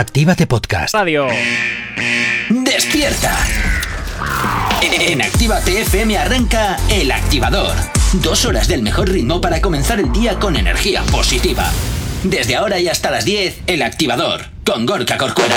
Actívate Podcast. Radio. ¡Despierta! En Actívate FM arranca El Activador. Dos horas del mejor ritmo para comenzar el día con energía positiva. Desde ahora y hasta las 10, El Activador, con Gorka Corcuera.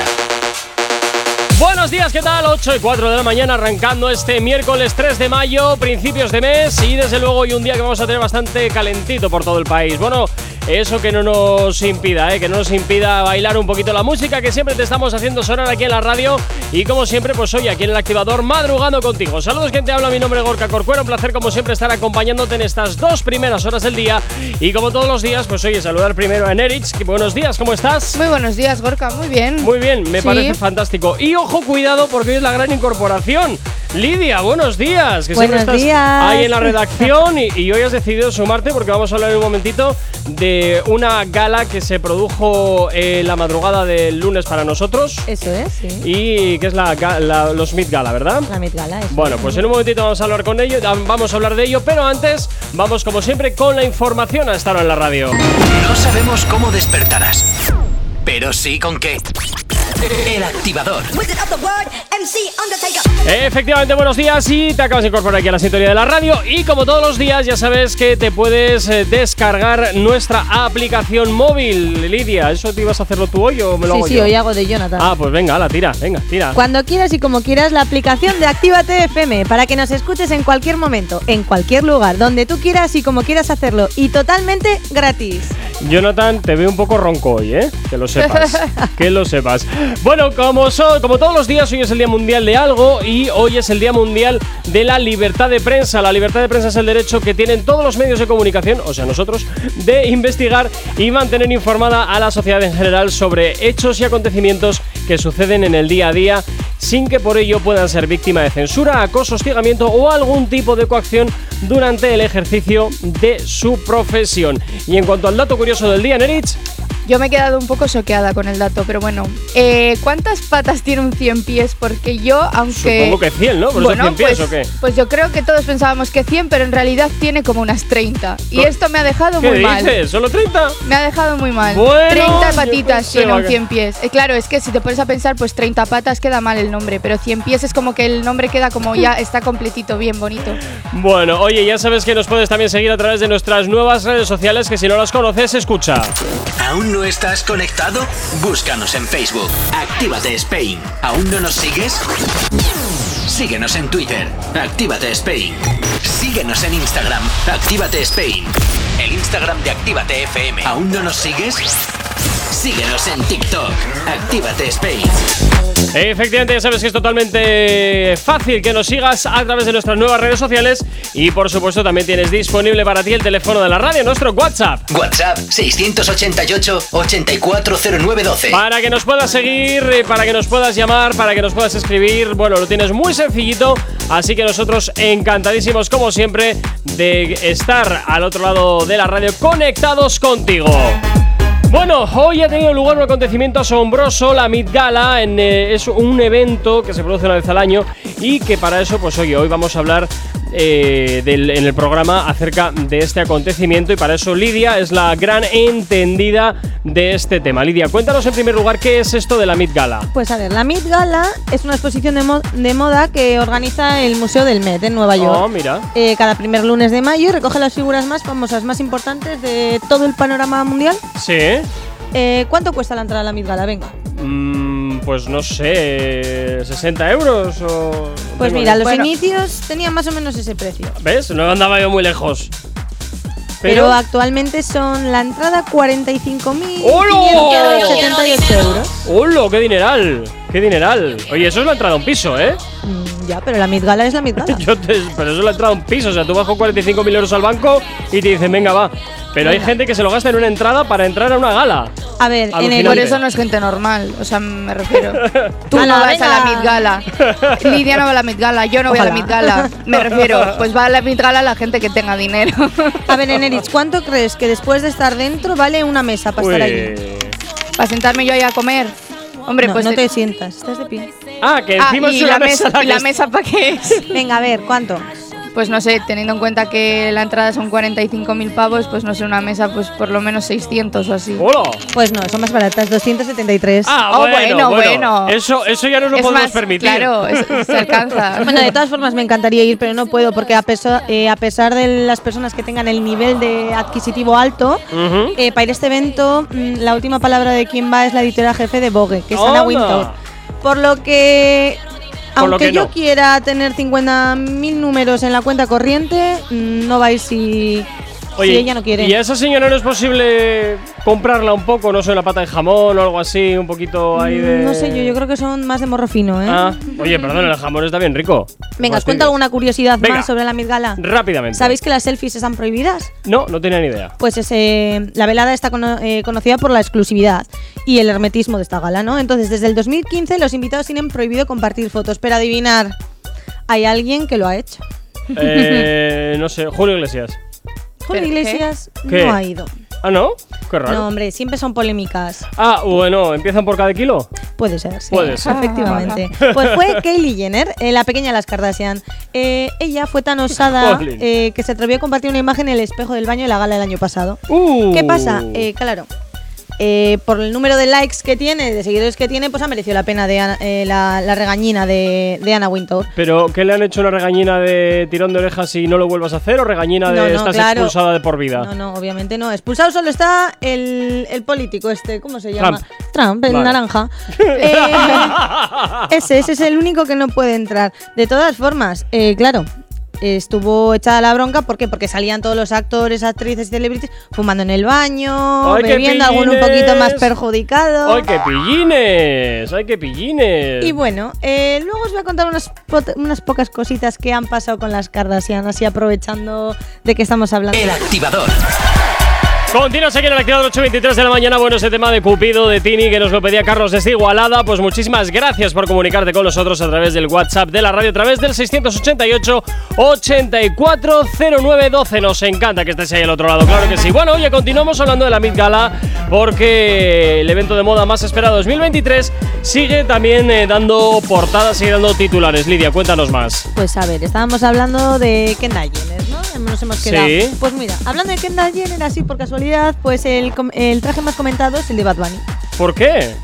Buenos días, ¿qué tal? 8 y 4 de la mañana arrancando este miércoles 3 de mayo, principios de mes y desde luego hoy un día que vamos a tener bastante calentito por todo el país. Bueno, eso que no nos impida, ¿eh? que no nos impida bailar un poquito la música que siempre te estamos haciendo sonar aquí en la radio y como siempre pues hoy aquí en el activador madrugando contigo. Saludos quien te habla, mi nombre es Gorka Corcuero, un placer como siempre estar acompañándote en estas dos primeras horas del día y como todos los días pues oye saludar primero a Nerich, buenos días, ¿cómo estás? Muy buenos días Gorka, muy bien. Muy bien, me parece fantástico y ojo cuidado porque hoy es la gran incorporación. Lidia, buenos días. Que buenos siempre estás ahí en la redacción y, hoy has decidido sumarte porque vamos a hablar en un momentito de una gala que se produjo en la madrugada del lunes para nosotros. Eso es, sí. Y que es la, los Mid Gala, ¿verdad? La Mid Gala, eso Bueno, pues en un momentito vamos a hablar con ello, vamos a hablar de ello, pero antes vamos como siempre con la información a estar en la radio. No sabemos cómo despertarás, pero sí con qué. El activador. Efectivamente, buenos días y te acabas de incorporar aquí a la sintonía de la radio y como todos los días ya sabes que te puedes eh, descargar nuestra aplicación móvil. Lidia, ¿eso te ibas a hacerlo tú hoy o me lo hago Sí, sí, hoy hago de Jonathan. Ah, pues venga, la tira, venga, tira. Cuando quieras y como quieras la aplicación de Actívate FM para que nos escuches en cualquier momento, en cualquier lugar, donde tú quieras y como quieras hacerlo y totalmente gratis. Jonathan, te veo un poco ronco hoy, ¿eh? Que lo sepas. que lo sepas. Bueno, como, como todos los días, hoy es el Día Mundial de algo y hoy es el Día Mundial de la Libertad de Prensa. La libertad de prensa es el derecho que tienen todos los medios de comunicación, o sea, nosotros, de investigar y mantener informada a la sociedad en general sobre hechos y acontecimientos que suceden en el día a día sin que por ello puedan ser víctima de censura, acoso, hostigamiento o algún tipo de coacción durante el ejercicio de su profesión. Y en cuanto al dato curioso del día, Nerich, yo me he quedado un poco choqueada con el dato, pero bueno. Eh, ¿Cuántas patas tiene un 100 pies? Porque yo, aunque. Supongo que 100, ¿no? ¿Por bueno, 100 pies pues, o qué? Pues yo creo que todos pensábamos que 100, pero en realidad tiene como unas 30. Y esto me ha dejado ¿Qué muy dices? mal. ¿Solo 30? Me ha dejado muy mal. Bueno, 30 patitas tiene un que... 100 pies. Eh, claro, es que si te pones a pensar, pues 30 patas queda mal el nombre, pero 100 pies es como que el nombre queda como ya está completito, bien bonito. Bueno, oye, ya sabes que nos puedes también seguir a través de nuestras nuevas redes sociales, que si no las conoces, escucha. ¿Aún no estás conectado? Búscanos en Facebook. Actívate Spain. ¿Aún no nos sigues? Síguenos en Twitter. Actívate Spain. Síguenos en Instagram. Actívate Spain. El Instagram de Actívate FM. ¿Aún no nos sigues? Síguenos en TikTok. Actívate Spain. Efectivamente, ya sabes que es totalmente fácil que nos sigas a través de nuestras nuevas redes sociales y por supuesto también tienes disponible para ti el teléfono de la radio, nuestro WhatsApp. WhatsApp 688-840912. Para que nos puedas seguir, eh, para que nos puedas llamar, para que nos puedas escribir, bueno, lo tienes muy sencillito, así que nosotros encantadísimos como siempre de estar al otro lado de la radio conectados contigo. Bueno, hoy ha tenido lugar un acontecimiento asombroso, la Mid Gala, en, eh, es un evento que se produce una vez al año y que para eso, pues oye, hoy vamos a hablar eh, del, en el programa acerca de este acontecimiento y para eso Lidia es la gran entendida de este tema. Lidia, cuéntanos en primer lugar qué es esto de la Mid Gala. Pues a ver, la Mid Gala es una exposición de, mo de moda que organiza el Museo del Met en Nueva York. Oh, mira. Eh, cada primer lunes de mayo y recoge las figuras más famosas, más importantes de todo el panorama mundial. Sí. Eh, ¿Cuánto cuesta la entrada a la Mid Gala? Venga. Mm, pues no sé, 60 euros o... Pues mira, los bueno. inicios tenían más o menos ese precio. ¿Ves? No andaba yo muy lejos. Pero, Pero actualmente son la entrada 45.578 euros. ¡Hola! ¡Qué dineral! ¡Qué dineral! Oye, eso es la entrada a un piso, ¿eh? Mm, ya, pero la Mid Gala es la Mid Gala. Yo te, pero eso es la entrada a un piso. O sea, tú vas con 45.000 euros al banco y te dicen, venga, va. Pero hay gente que se lo gasta en una entrada para entrar a una gala. A ver, en el, por eso no es gente normal. O sea, me refiero. Tú Ala, no vas venga. a la Mid Gala. Lidia no va a la Mid Gala. Yo no voy a la Ojalá. Mid Gala. Me refiero. Pues va a la Mid Gala la gente que tenga dinero. A ver, Enerich, ¿cuánto crees que después de estar dentro vale una mesa para estar allí? Para sentarme yo ahí a comer. Hombre, no, pues. no de- te sientas, estás de pie. Ah, que Ah, encima ¿y es una la, mesa mesa, la ¿y la mesa para qué es? Venga, a ver, ¿cuánto? Pues no sé, teniendo en cuenta que la entrada son 45.000 pavos, pues no sé, una mesa pues por lo menos 600 o así. ¡Hola! Pues no, son más baratas, 273. Ah, Oh, bueno, bueno. Eso, eso ya no lo es podemos más, permitir. claro, es- se alcanza. Bueno, de todas formas me encantaría ir, pero no puedo porque a pesar, eh, a pesar de las personas que tengan el nivel de adquisitivo alto, Ujú. eh, para ir a este evento mm, la última palabra de quien va es la editora jefe de Vogue, que es Ana. Wintour. Por lo que, Por aunque que yo no. quiera tener 50.000 números en la cuenta corriente, no vais si, si ella no quiere. ¿Y a esa señora no es posible comprarla un poco? No sé, una pata de jamón o algo así, un poquito ahí de. No sé, yo, yo creo que son más de morro fino, ¿eh? Ah, oye, perdón, el jamón está bien rico. Venga, os cuento alguna curiosidad Venga. más sobre la Met Gala. Rápidamente. ¿Sabéis que las selfies están prohibidas? No, no tenía ni idea. Pues es, eh, la velada está cono- eh, conocida por la exclusividad y el hermetismo de esta gala, ¿no? Entonces, desde el 2015 los invitados tienen prohibido compartir fotos, pero adivinar, hay alguien que lo ha hecho. Eh, no sé, Julio Iglesias. Julio ¿Pero Iglesias qué? no ha ido. Ah, ¿no? Qué raro. No, hombre, siempre son polémicas. Ah, bueno, ¿empiezan por cada kilo? Puede ser, sí. Puede ser. Efectivamente. Pues fue Kylie Jenner, eh, la pequeña de las Kardashian. Eh, ella fue tan osada eh, que se atrevió a compartir una imagen en el espejo del baño de la gala del año pasado. Uh. ¿Qué pasa? Claro. Eh, por el número de likes que tiene, de seguidores que tiene, pues ha merecido la pena de Ana- eh, la, la regañina de, de Anna Wintour. ¿Pero qué le han hecho una regañina de tirón de orejas y no lo vuelvas a hacer o regañina de No, no, estás claro. expulsada de por vida? No, no, obviamente no. Expulsado solo está el, el político este, ¿cómo se llama? Trump, el Vale. naranja. Eh, ese, ese es el único que no puede entrar. De todas formas, eh, claro. Estuvo echada la bronca, ¿por qué? Porque salían todos los actores, actrices y celebrities fumando en el baño, ¡Ay, qué bebiendo, alguno un poquito más perjudicado. ¡Ay, qué pillines! ¡Ay, qué pillines! Y bueno, eh, luego os voy a contar unas, po- unas pocas cositas que han pasado con las Kardashian, así aprovechando de que estamos hablando. El activador. Continuas aquí en el activador 8.23 de la mañana. Bueno, ese tema de Cupido, de Tini, que nos lo pedía Carlos desde Igualada. Pues muchísimas gracias por comunicarte con nosotros a través del WhatsApp de la radio, a través del 688-840912. Nos encanta que estés ahí al otro lado, claro que sí. Bueno, oye, continuamos hablando de la Mid Gala, porque el evento de moda más esperado 2023 sigue también eh, dando portadas, sigue dando titulares. Lidia, cuéntanos más. Pues a ver, estábamos hablando de Kendall Jenner, ¿no? Nos hemos quedado. Sí. Pues mira, hablando de Kendall Jenner, así por casualidad, pues el, el traje más comentado es el de Bad Bunny. ¿Por qué?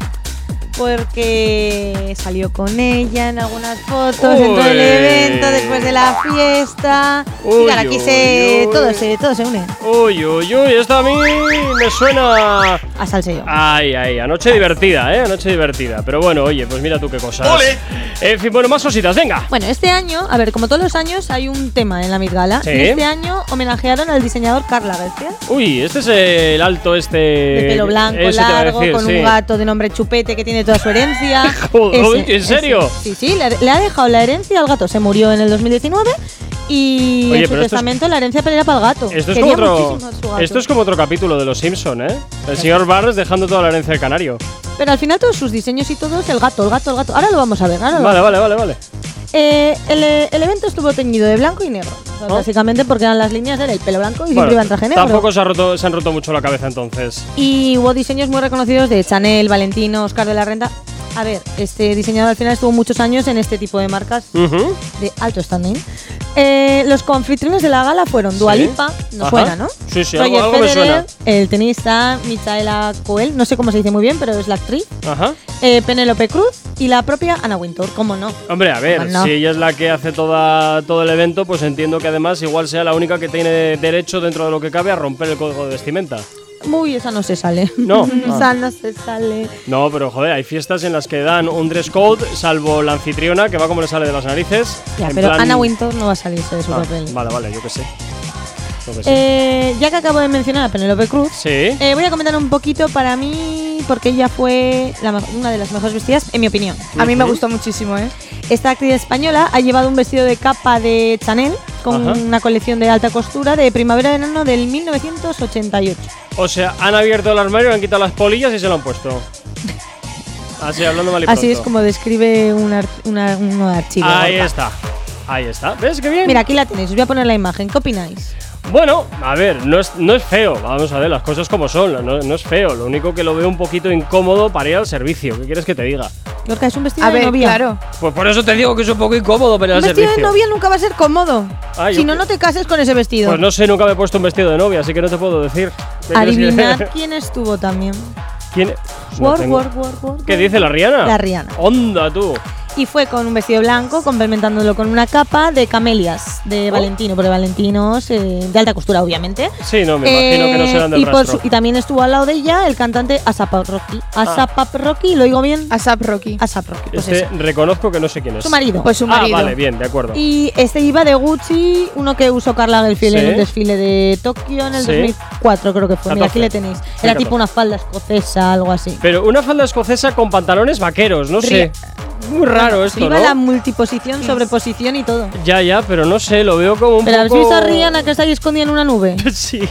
Porque salió con ella en algunas fotos dentro del Uy. evento, después de la fiesta. Uy, y claro, aquí uy, se, uy. todo, se, todo se une Uy, uy, uy, esto a mí me suena a salseo. Ay, ay, anoche divertida, ¿eh? Anoche divertida. Pero bueno, oye, pues mira tú qué cosas. ¡Ole! En fin, bueno, más cositas, venga. Bueno, este año, a ver, como todos los años, hay un tema en la Met Gala. Sí. Y este año homenajearon al diseñador Carla García. Uy, este es el alto este... De pelo blanco, largo, decir, con sí. un gato de nombre Chupete que tiene toda su herencia. Joder, uy, ¿en serio? Sí, sí, le, le ha dejado la herencia al gato. Se murió en el 2019 y Oye, en su es- testamento la herencia era para el gato. Esto es, como otro, gato. esto es como otro capítulo de Los Simpson, ¿eh? El señor Barnes dejando toda la herencia del canario. Pero al final todos sus diseños y todo es el gato, el gato, el gato. Ahora lo vamos a ver. Ahora lo Vale, vale, vale, vale. Eh, el, el evento estuvo teñido de blanco y negro. O sea. Básicamente porque eran las líneas era el pelo blanco y Bueno, siempre iba en traje negro. Tampoco se, ha roto, se han roto mucho la cabeza entonces. Y hubo diseños muy reconocidos de Chanel, Valentino, Oscar de la Renta. A ver, este diseñador al final estuvo muchos años en este tipo de marcas de alto standing. Eh, los confitriones de la gala fueron Dua Sí. No suena, ¿no? Sí, sí, algo- Roger algo me Federer, el tenista Michaela Coel, no sé cómo se dice muy bien, pero es la actriz. Ajá. eh, Penélope Cruz y la propia Anna Wintour, ¿cómo no? Hombre, a ver, si ella es la que hace toda, todo el evento, pues entiendo que además igual sea la única que tiene derecho dentro de lo que cabe a romper el código de vestimenta. Uy, esa no se sale. No. esa no se sale. No, pero joder, hay fiestas en las que dan un dress code, salvo la anfitriona, que va como le sale de las narices. Ya, pero plan- Anna Wintour no va a salirse de su Ah, papel. Vale, vale, yo qué sé. Qué sé. Eh, ya que acabo de mencionar a Penélope Cruz, sí. eh, voy a comentar un poquito para mí, porque ella fue la una de las mejores vestidas, en mi opinión. A mí me gustó muchísimo, ¿eh? Esta actriz española ha llevado un vestido de capa de Chanel con Ajá. una colección de alta costura de primavera-verano del 1988. O sea, han abierto el armario, han quitado las polillas y se lo han puesto. Así, hablando mal y Así es como describe un, ar- una- un archivo. Ahí está. Ahí está. ¿Ves qué bien? Mira, aquí la tenéis, os voy a poner la imagen. ¿Qué opináis? Bueno, a ver, no es, no es feo, vamos a ver las cosas como son, no, no es feo, lo único que lo veo un poquito incómodo para ir al servicio, ¿qué quieres que te diga? Lorca, es un vestido A de ver, novia. claro. Pues por eso te digo que es un poco incómodo pero Un al vestido servicio. de novia nunca va a ser cómodo. Ah, yo si no, no te cases con ese vestido. Pues no sé, nunca me he puesto un vestido de novia, así que no te puedo decir. ¿Qué crees que- Adivinad quién estuvo también. ¿Quién? No War, tengo. war, war, war, ¿Qué dice la Rihanna? La Rihanna. Onda tú. Y fue con un vestido blanco, complementándolo con una capa de camelias de Oh. Valentino, porque Valentinos eh, de alta costura, obviamente. Sí, no, me imagino que no Eh, serán del y, por su- y también estuvo al lado de ella el cantante Asap Rocky. Asap Rocky, ¿lo digo bien? ASAP Rocky. Asap Rocky, pues Este reconozco que no sé quién es. Su marido. Pues su Ah, marido. vale, bien, de acuerdo. Y este iba de Gucci, uno que usó Carla en Sí. el desfile de Tokio en el Sí. 2004, creo que fue. Mira, aquí 14. le tenéis. Era 14. tipo una falda escocesa, algo así. Pero una falda escocesa con pantalones vaqueros, no sé. Muy raro esto, ¿no? la multiposición, sobreposición y todo. Ya, ya, pero no sé, lo veo como un ¿Pero habéis poco... visto a Rihanna que está ahí escondida en una nube? sí.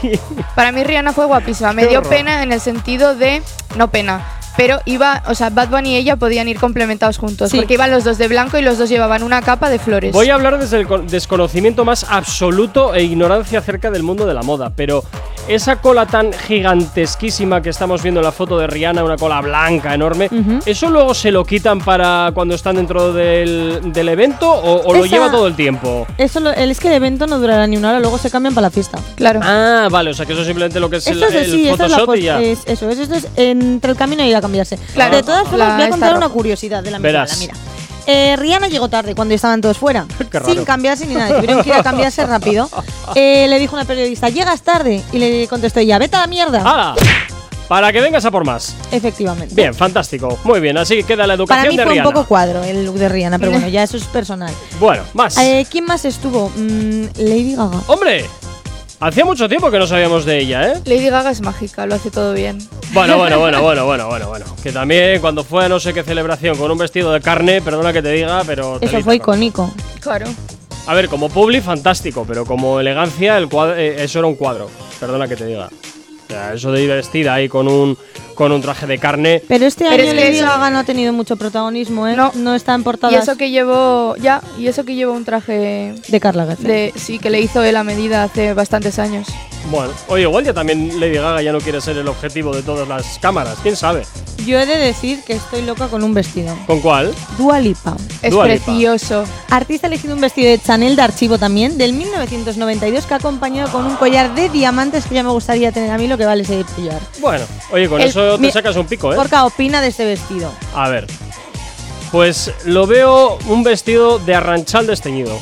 Para mí Rihanna fue guapísima. Me dio pena en el sentido de. No pena. Pero iba, o sea, Bad Bunny y ella podían ir complementados juntos. Sí. Porque iban los dos de blanco y los dos llevaban una capa de flores. Voy a hablar desde el con- desconocimiento más absoluto e ignorancia acerca del mundo de la moda, pero esa cola tan gigantesquísima que estamos viendo en la foto de Rihanna, una cola blanca enorme, Ujú. ¿eso luego se lo quitan para cuando están dentro del, del evento o, o lo Esa- lleva todo el tiempo? Eso lo- es que el evento no durará ni una hora, luego se cambian para la fiesta. Claro. Ah, vale, o sea que eso simplemente lo que es el, Esto es, el sí, esto es la Photoshop y ya. es- eso es, esto es entre el camino y ir a cambiarse. Claro, de todas formas, voy a contar una curiosidad de la Verás. mira. Eh, Rihanna llegó tarde cuando estaban todos fuera, Qué raro. sin cambiarse ni nada. Tuvieron que ir a cambiarse rápido. Eh, le dijo una periodista, llegas tarde. Y le contestó ella, vete a la mierda. ¡Hala! Para que vengas a por más. Efectivamente. Bien, fantástico. Muy bien, así queda la educación Para mí de fue Rihanna. un poco cuadro el look de Rihanna, pero bueno, ya eso es personal. Bueno, más. Eh, ¿Quién más estuvo? Mm, Lady Gaga. ¡Hombre! Hacía mucho tiempo que no sabíamos de ella, ¿eh? Lady Gaga es mágica, lo hace todo bien. Bueno, bueno, bueno, bueno, bueno, bueno, bueno. Que también cuando fue a no sé qué celebración con un vestido de carne, perdona que te diga, pero. Eso fue icónico. Claro. A ver, como publi, fantástico, pero como elegancia, el cuadro, eh, eso era un cuadro. Perdona que te diga. O sea, eso de ir vestida ahí con un, con un traje de carne. Pero este Pero año es que Lady eso- Gaga no ha tenido mucho protagonismo, ¿eh? No. está en portadas Y eso que llevó. Ya, y eso que llevó un traje. de Carla. De, sí, que le hizo él a medida hace bastantes años. Bueno, oye, igual ya también Lady Gaga ya no quiere ser el objetivo de todas las cámaras, quién sabe. Yo he de decir que estoy loca con un vestido. ¿Con cuál? Dua Lipa. Es Dua Lipa. precioso. Artista ha elegido un vestido de Chanel de archivo también, del 1992, que ha acompañado con un collar de diamantes que ya me gustaría tener a mí, lo que vale ese collar. Bueno, oye, con El- eso te mi- sacas un pico, ¿eh? Porca opina de este vestido. A ver. Pues lo veo un vestido de arranchal desteñido.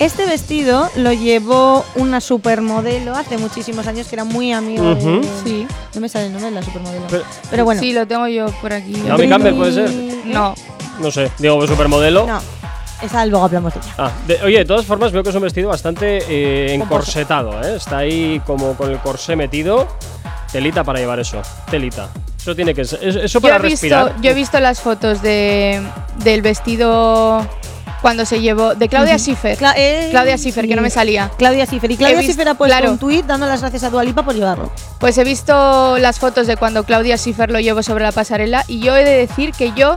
Este vestido lo llevó una supermodelo hace muchísimos años que era muy amiga Ujú. de... Sí. No me sale el nombre de la supermodelo. Pero- Pero, bueno. Sí, lo tengo yo por aquí. Naomi Campbell puede ser. No. No sé, digo supermodelo. No, esa luego hablamos de ella. Ah, de- oye, de todas formas veo que es un vestido bastante eh, encorsetado, ¿eh? Está ahí como con el corsé metido. Telita para llevar eso. Telita. Eso tiene que ser. es- Eso Yo para he, visto, respirar. yo he visto las fotos de, del vestido cuando se llevó. de Claudia Schiffer. Cla- eh, Claudia Schiffer, que no me salía. Claudia Schiffer. Y Claudia Schiffer ha puesto claro. un tuit dando las gracias a Dualipa por llevarlo. Pues he visto las fotos de cuando Claudia Schiffer lo llevó sobre la pasarela y yo he de decir que yo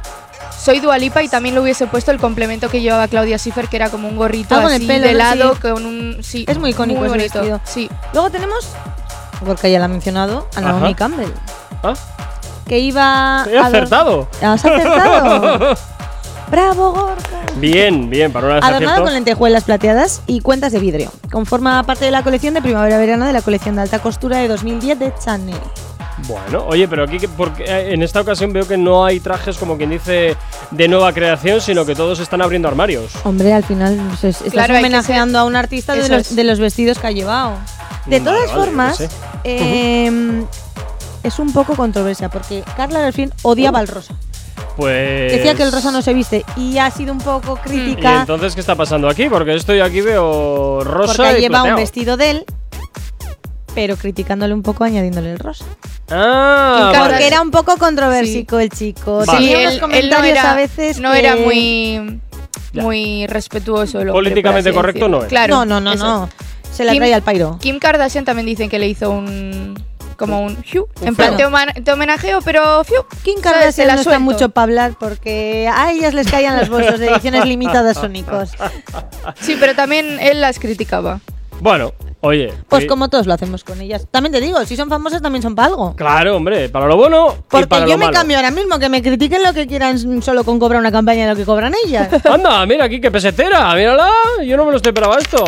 soy Dualipa y también le hubiese puesto el complemento que llevaba Claudia Schiffer, que era como un gorrito Ah, con el así pelo, de lado, Sí. con un. Sí, Es muy icónico ese bonito. vestido. Sí. Luego tenemos, porque ya la ha mencionado, a Ajá. Naomi Campbell. Ah, Que iba. he acertado. ¿Has acertado? ¡Bravo, Gorka! Bien, bien, para una Adornado con lentejuelas plateadas y cuentas de vidrio. Conforma parte de la colección de primavera-verano de la colección de alta costura de 2010 de Chanel. Bueno, oye, pero aquí que- porque eh, en esta ocasión veo que no hay trajes como quien dice de nueva creación, sino que todos están abriendo armarios. Hombre, al final pues, es- estás Claro, homenajeando a un artista de los, de los vestidos que ha llevado. De Vale, todas vale, formas, sé. eh, es un poco controversia porque Carla Delfín odiaba el rosa. Pues. Decía que el rosa no se viste y ha sido un poco ¿Y crítica entonces qué está pasando aquí? Porque esto yo aquí veo rosa porque y lleva un vestido de él, pero criticándole un poco añadiéndole el rosa. Ah, Kim vale. Porque era un poco controversico el chico. Vale. Tenía Sí, unos él, él comentarios no era, a veces no que- era muy, Ya. muy respetuoso. hombre, Políticamente así correcto decirlo. no es. Claro, no, no, no, eso no. Se la Kim- trae al pairo. Kim Kardashian también dicen que le hizo un. como un. fiu, Un en plan, te, homenajeo, pero. fiu, Kim ¿sabes? Se Kardashian la no está mucho para hablar porque a ellas les caían las bolsas de ediciones limitadas únicos. Sí, pero también él las criticaba. Bueno, Oye. Pues como todos lo hacemos con ellas. También te digo, si son famosas también son para algo. Claro, hombre, para lo bueno y Porque para yo lo me malo. cambio ahora mismo, que me critiquen lo que quieran solo con cobrar una campaña de lo que cobran ellas. Anda, mira aquí qué pesetera, mírala. Yo no me lo esperaba esto.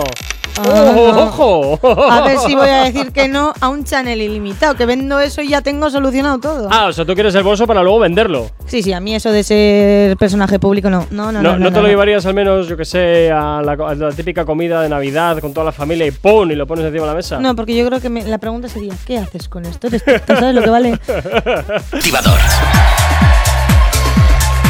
Ah, ¡Oh, no. ojo! A ver si voy a decir que no a un channel ilimitado, que vendo eso y ya tengo solucionado todo. Ah, o sea, tú quieres el bolso para luego venderlo. Sí, sí, a mí eso de ser personaje público no. No, no, No, no. no, no, te lo no. llevarías al menos, yo que sé, a la, a la típica comida de Navidad con toda la familia y ¡pum! y lo pones encima de la mesa. No, porque yo creo que me- la pregunta sería, ¿qué haces con esto? ¿Eres tonto? ¿Sabes lo que vale? Activador.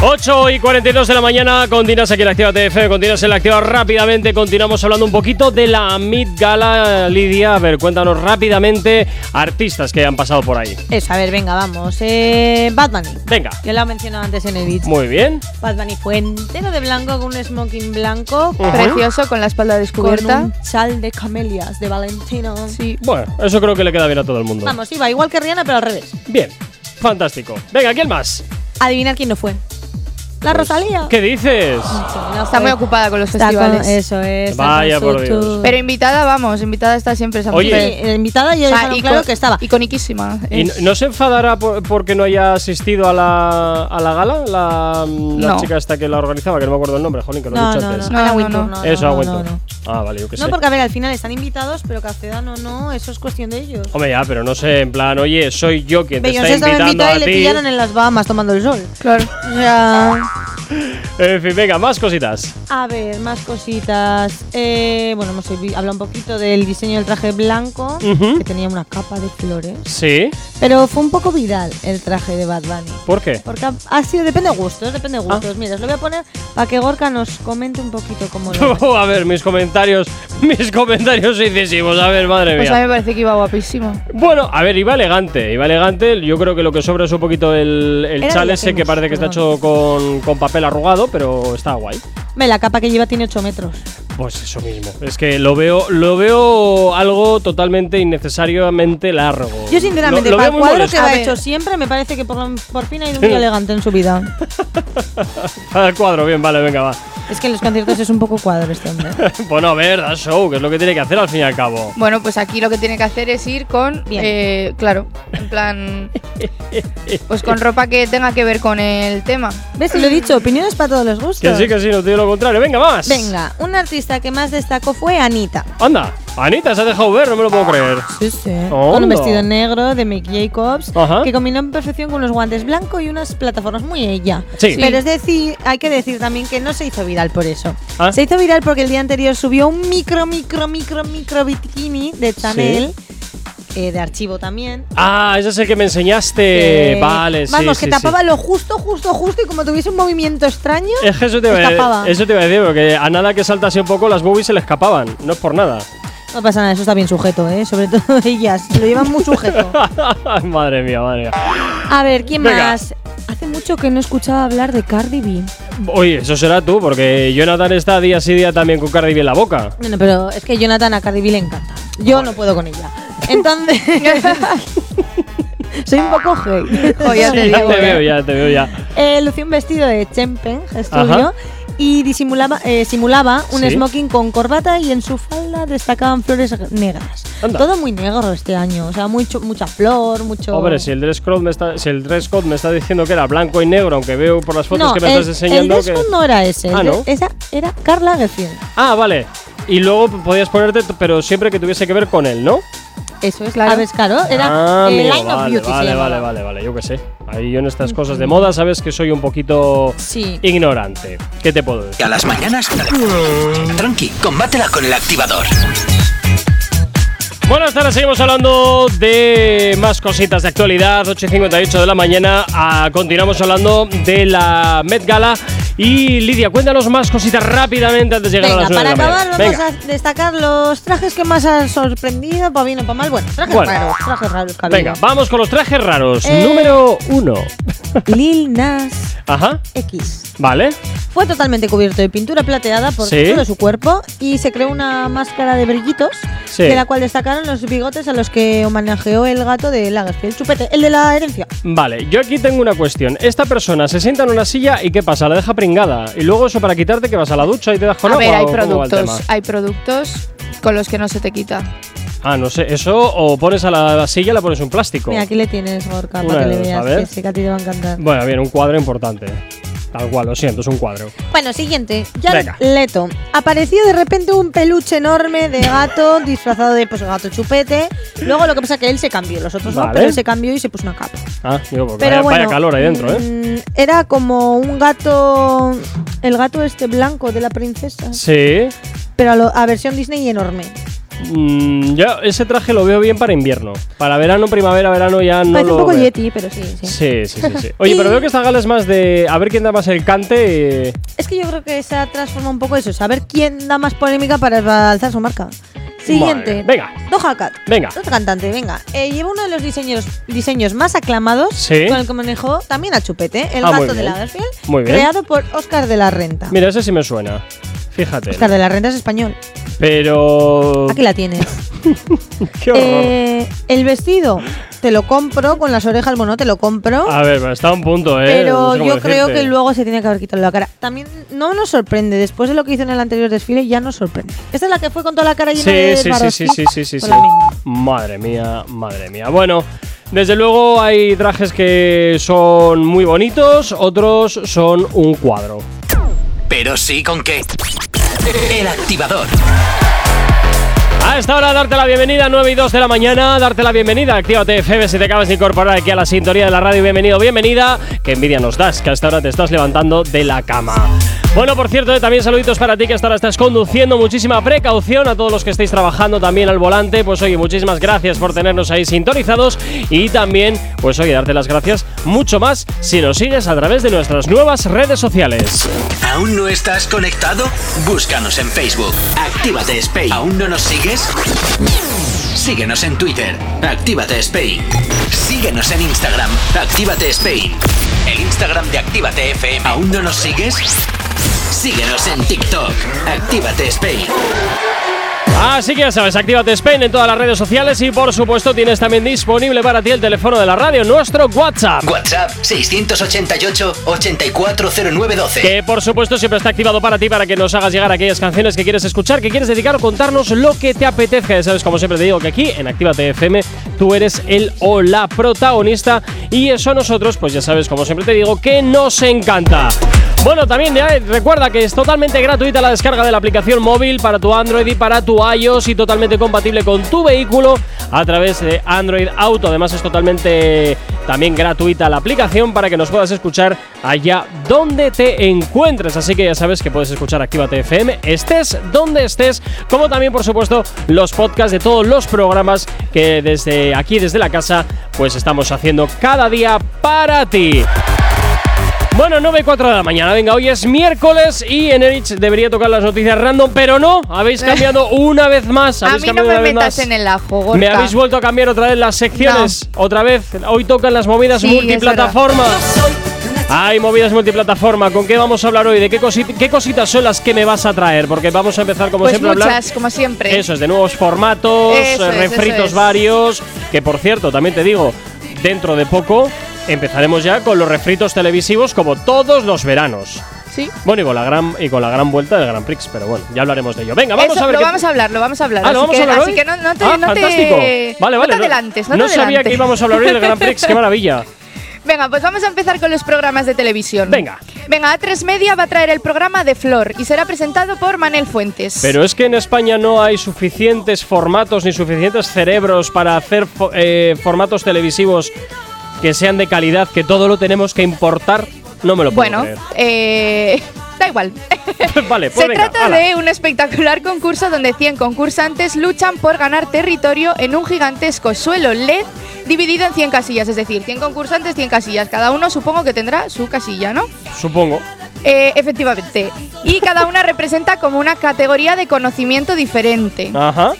8 y 42 de la mañana, continuas aquí en la Activa TF, continuas en la Activa rápidamente, continuamos hablando un poquito de la Mid Gala, Lidia, a ver, cuéntanos rápidamente artistas que han pasado por ahí. Eso, a ver, venga, vamos. Eh, Bad Bunny. Venga, Que lo ha mencionado antes en el beat. muy bien. Bad Bunny fue entero de blanco con un smoking blanco. Precioso, con la espalda con descubierta. un chal de camelias de Valentino. Sí. Bueno, eso creo que le queda bien a todo el mundo. Vamos, iba igual que Rihanna, pero al revés. Bien, fantástico. Venga, ¿quién más? Adivinar quién no fue. La Rosalía. ¿Qué dices? No Está muy ocupada con los Está con- festivales. eso es. está Vaya por Dios. Pero invitada, vamos, invitada está siempre esa Oye. mujer. Sí, eh, invitada y O sea, dejaron ico- claro que estaba. Iconiquísima. ¿Y es. no se enfadará por- porque no haya asistido a la, a la gala? La, la No. chica esta que la organizaba, que no me acuerdo el nombre, jolín, que lo he No, dicho no, no, antes. No, no. no, Eso, Ah, vale, yo qué sé. No, porque a ver, al final están invitados, pero que accedan o no, eso es cuestión de ellos. Hombre, ya, pero no sé, en plan, oye, soy yo quien te está invitando a y le ti. pillaron en las Bahamas tomando el sol. Claro. O sea, En fin, venga, más cositas. a ver, más cositas. Eh, bueno, hemos hablado un poquito del diseño del traje blanco, que tenía una capa de flores. Sí, Pero fue un poco viral el traje de Bad Bunny. ¿por qué? Porque ha, ha sido, depende de gustos, depende de Ah. gustos. Mira, os lo voy a poner para que Gorka nos comente un poquito cómo lo ve. a ver, mis comentarios, mis comentarios incisivos, a ver, madre Pues a mí mía. me parece que iba guapísimo. Bueno, a ver, iba elegante, iba elegante. Yo creo que lo que sobra es un poquito el, el Era chal ese que parece que está hecho con, con papel arrugado, pero está guay. Ve, la capa que lleva tiene 8 metros. Pues eso mismo. Es que lo veo, lo veo algo totalmente innecesariamente largo. Yo, sinceramente, Lo- lo para el cuadro que A ha hecho siempre, me parece que por, lo- por fin ha ido muy elegante en su vida. Para el cuadro, bien, vale, venga, va. Es que en los conciertos es un poco cuadro este hombre. bueno, a ver, da show, que es lo que tiene que hacer al fin y al cabo. Bueno, pues aquí lo que tiene que hacer es ir con. Bien. eh, claro, en plan. Pues con ropa que tenga que ver con el tema. ¿Ves? Lo he dicho, opiniones para todos los gustos. Que sí, que sí, no te digo lo contrario. Venga, más. Venga, un artista que más destacó fue Anita. Anda, Anita se ha dejado ver, no me lo puedo creer. Sí, sí. Con un vestido negro de Mick Jacobs Ajá. que combinó en perfección con unos guantes blancos y unas plataformas muy ella. Sí. Pero es decir, hay que decir también que no se hizo viral por eso. Ah. Se hizo viral porque el día anterior subió un micro, micro, micro, micro bikini de Chanel. eh, de archivo también. Ah, ese es el que me enseñaste. que- Vale, sí. Vamos, sí, que sí. tapaba lo justo, justo, justo y como tuviese un movimiento extraño. Es que eso te, iba, eso te iba a decir, porque a nada que saltase un poco las boobies se le escapaban. No es por nada. No pasa nada, eso está bien sujeto, ¿eh? Sobre todo ellas, lo llevan muy sujeto. madre mía, madre mía. A ver, ¿quién Venga. más? Hace mucho que no escuchaba hablar de Cardi B. Oye, eso será tú, porque Jonathan está día sí día también con Cardi B en la boca. Bueno, pero es que Jonathan a Cardi B le encanta. Yo no puedo con ella. Entonces. soy un poco ya te ya digo. te veo, ya te veo ya. Eh, lució un vestido de Chempeng Studio Ajá. Y disimulaba, eh, simulaba un Sí. smoking con corbata y en su falda destacaban flores negras. Anda. Todo muy negro este año, o sea, mucho, mucha flor, mucho. Hombre, si el dress code me está, si el dress code me está diciendo que era blanco y negro, aunque veo por las fotos no, que me el, estás enseñando el dress que. code no era ese, Ah, ¿no? esa era Carla Gefiel. Ah, vale. Y luego podías ponerte, pero siempre que tuviese que ver con él, ¿no? Eso es, Claro. A ver, claro, era ah, eh, amigo, Line of vale, Beauty. vale, vale, vale, vale, yo qué sé. Ahí yo en estas cosas de moda sabes que soy un poquito Sí. ignorante. ¿Qué te puedo decir? A las mañanas, tranqui, combátela con el activador. Buenas tardes, seguimos hablando de más cositas de actualidad, 8.58 de la mañana. Ah, continuamos hablando de la Met Gala. Y Lidia, cuéntanos más cositas rápidamente antes de llegar a Venga, las 9 para acabar vamos Venga. a destacar los trajes que más han sorprendido, para bien o para mal. Bueno, trajes Bueno. raros, trajes raros habido. Venga, vamos con los trajes raros. Eh. Número 1. Lil Nas Ajá, X. vale. Fue totalmente cubierto de pintura plateada por Sí. todo su cuerpo y se creó una máscara de brillitos Sí. de la cual destacaron los bigotes a los que homenajeó el gato de Lagerfeld, Chupete, el de la herencia. Vale, yo aquí tengo una cuestión. Esta persona se sienta en una silla y ¿qué pasa? La deja pringada. Y luego eso para quitarte que vas a la ducha y te das con A agua. ver, hay ¿o cómo va el productos, hay productos con los que no se te quita. Ah, no sé, eso o pones a la silla le pones un plástico. Mira, aquí le tienes, Gorka, para que le a veas. ver. Que sí, que a ti te va a encantar. Bueno, bien, un cuadro importante. Tal cual, lo siento, es un cuadro. Bueno, siguiente. Ya Venga. Leto. Apareció de repente un peluche enorme de gato disfrazado de pues gato chupete. Luego lo que pasa es que él se cambió, los otros no, Vale. pero él se cambió y se puso una capa. Ah, digo, pues Pero vaya, bueno, vaya calor ahí dentro, ¿eh? mm, Era como un gato, el gato este blanco de la princesa, Sí. pero a, lo- a versión Disney enorme. Mm, yo ese traje lo veo bien para invierno. Para verano, primavera, verano ya no Parece lo un poco veo. Yeti, pero sí, sí. Sí, sí, sí, sí. Oye, pero veo que esta gala es más de a ver quién da más el cante. eh, Es que yo creo que se ha transformado un poco eso, saber quién da más polémica para, alzar su marca. Siguiente. Venga. Doja Cat. Venga. Otra cantante, venga. Eh, lleva uno de los diseños, diseños más aclamados Sí. con el que manejó también a Chupete, el Ah, gato de bien. Lagerfeld, Muy bien. creado por Oscar de la Renta. Mira, ese sí me suena. Fíjate. Oscar de la Renta es español. Pero. Aquí la tienes. Qué horror. Eh, el vestido te lo compro con las orejas, bueno, te lo compro. A ver, pero está a un punto, ¿eh? Pero No sé cómo yo creo que luego se tiene que haber quitado la cara. También no nos sorprende, después de lo que hizo en el anterior desfile, ya nos sorprende. Esta es la que fue con toda la cara llena Sí, de sí, sí, sí, sí, sí, sí, sí. Madre mía, madre mía. Bueno, desde luego hay trajes que son muy bonitos, otros son un cuadro. Pero sí con qué. El activador. A esta hora darte la bienvenida, 9 y 2 de la mañana, darte la bienvenida, actívate FM si te acabas de incorporar aquí a la sintonía de la radio, bienvenido, bienvenida, que envidia nos das, que a esta hora te estás levantando de la cama. Bueno, por cierto, eh, también saluditos para ti que hasta ahora estás conduciendo, muchísima precaución a todos los que estéis trabajando también al volante, pues oye, muchísimas gracias por tenernos ahí sintonizados y también, pues oye, darte las gracias mucho más si nos sigues a través de nuestras nuevas redes sociales. ¿Aún no estás conectado? Búscanos en Facebook. Actívate Spain. ¿Aún no nos sigues? Síguenos en Twitter. Actívate Spain. Síguenos en Instagram. Actívate Spain. El Instagram de Actívate FM. ¿Aún no nos sigues? Síguenos en TikTok. Actívate Spain. Así que ya sabes, actívate Spain en todas las redes sociales y por supuesto tienes también disponible para ti el teléfono de la radio, nuestro WhatsApp. WhatsApp 688-840912. Que por supuesto siempre está activado para ti para que nos hagas llegar aquellas canciones que quieres escuchar, que quieres dedicar o contarnos lo que te apetezca. Ya sabes, como siempre te digo que aquí en Actívate FM tú eres el o la protagonista y eso a nosotros, pues ya sabes, como siempre te digo, que nos encanta. Bueno, también ya, eh, recuerda que es totalmente gratuita la descarga de la aplicación móvil para tu Android y para tu y totalmente compatible con tu vehículo a través de Android Auto. Además es totalmente también gratuita la aplicación para que nos puedas escuchar allá donde te encuentres. Así que ya sabes que puedes escuchar Actívate FM, estés donde estés, como también por supuesto los podcasts de todos los programas que desde aquí, desde la casa, pues estamos haciendo cada día para ti. Bueno, 9 y 4 de la mañana. Venga, hoy es miércoles y en Erich debería tocar las noticias random, pero no. Habéis cambiado una vez más. A mí no me metas en el ajo, Gorka. Me habéis vuelto a cambiar otra vez las secciones. Otra vez. Hoy tocan las movidas Sí, es multiplataforma. Hay movidas multiplataforma. ¿Con qué vamos a hablar hoy? ¿De qué, cosi- qué cositas son las que me vas a traer? Porque vamos a empezar, como Pues siempre, a hablar. como siempre. Eso es, de nuevos formatos, Eso eh, es, refritos es. varios. Que por cierto, también te digo, dentro de poco empezaremos ya con los refritos televisivos como todos los veranos. Sí. Bueno, y con la gran, y con la gran vuelta del Grand Prix, pero bueno, ya hablaremos de ello. Venga, vamos Eso, a ver lo qué- vamos a hablar, lo vamos a hablar. Ah, ¿lo así vamos que, a hablar así hoy? que no, no te, Ah, no te- fantástico. Vale, vale. no te adelantes, no, no te sabía que íbamos a hablar hoy del Grand Prix, qué maravilla. Venga, pues vamos a empezar con los programas de televisión. Venga. Venga, A3 Media va a traer el programa de Flor y será presentado por Manel Fuentes. Pero es que en España no hay suficientes formatos ni suficientes cerebros para hacer eh, formatos televisivos que sean de calidad, que todo lo tenemos que importar. No me lo puedo bueno, creer. eh, da igual. vale, pues Se venga, trata ala. de un espectacular concurso donde 100 concursantes luchan por ganar territorio en un gigantesco suelo LED dividido en 100 casillas, es decir, 100 concursantes, 100 casillas. Cada uno supongo que tendrá su casilla, ¿no? Supongo. Eh, efectivamente. Y cada una representa como una categoría de conocimiento diferente. Ajá.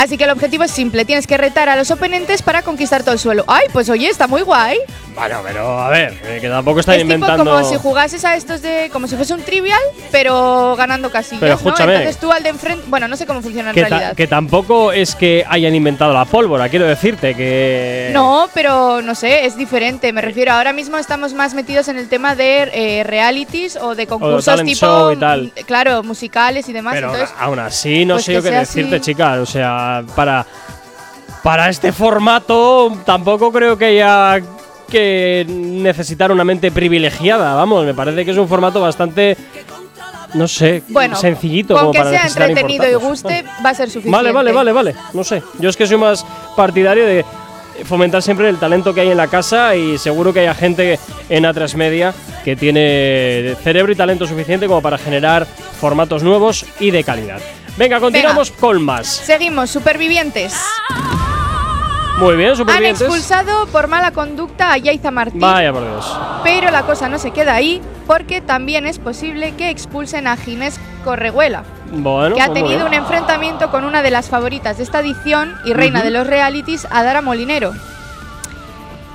Así que el objetivo es simple, tienes que retar a los oponentes para conquistar todo el suelo. ¡Ay, pues oye, está muy guay! Bueno, pero a ver, eh, que tampoco están es tipo inventando. como si jugases a estos de. como si fuese un trivial, pero ganando casillas. Pero ¿no? escúchame. Entonces tú al de enfrente. Bueno, no sé cómo funciona en que, ta- realidad. que tampoco es que hayan inventado la pólvora, quiero decirte que. No, pero no sé, es diferente. Me refiero, ahora mismo estamos más metidos en el tema de eh, realities o de concursos talent tipo. y tal. mm, Claro, musicales y demás. Pero entonces, aún así, no pues sé yo qué decirte, así. chica. O sea, para. Para este formato, tampoco creo que haya que necesitar una mente privilegiada. Vamos, me parece que es un formato bastante. No sé, bueno, sencillito con como que para sea entretenido y guste, va a ser suficiente. Vale, vale, vale, vale. No sé. Yo es que soy más partidario de fomentar siempre el talento que hay en la casa y seguro que haya gente en A3 Media que tiene cerebro y talento suficiente como para generar formatos nuevos y de calidad. Venga, continuamos con más. Seguimos, supervivientes. Muy bien, Han expulsado por mala conducta a Yaiza Martín. Vaya por Dios. Pero la cosa no se queda ahí, porque también es posible que expulsen a Ginés Correguela, Bueno, que ha pues tenido un enfrentamiento con una de las favoritas de esta edición y reina de los realities, Adara Molinero.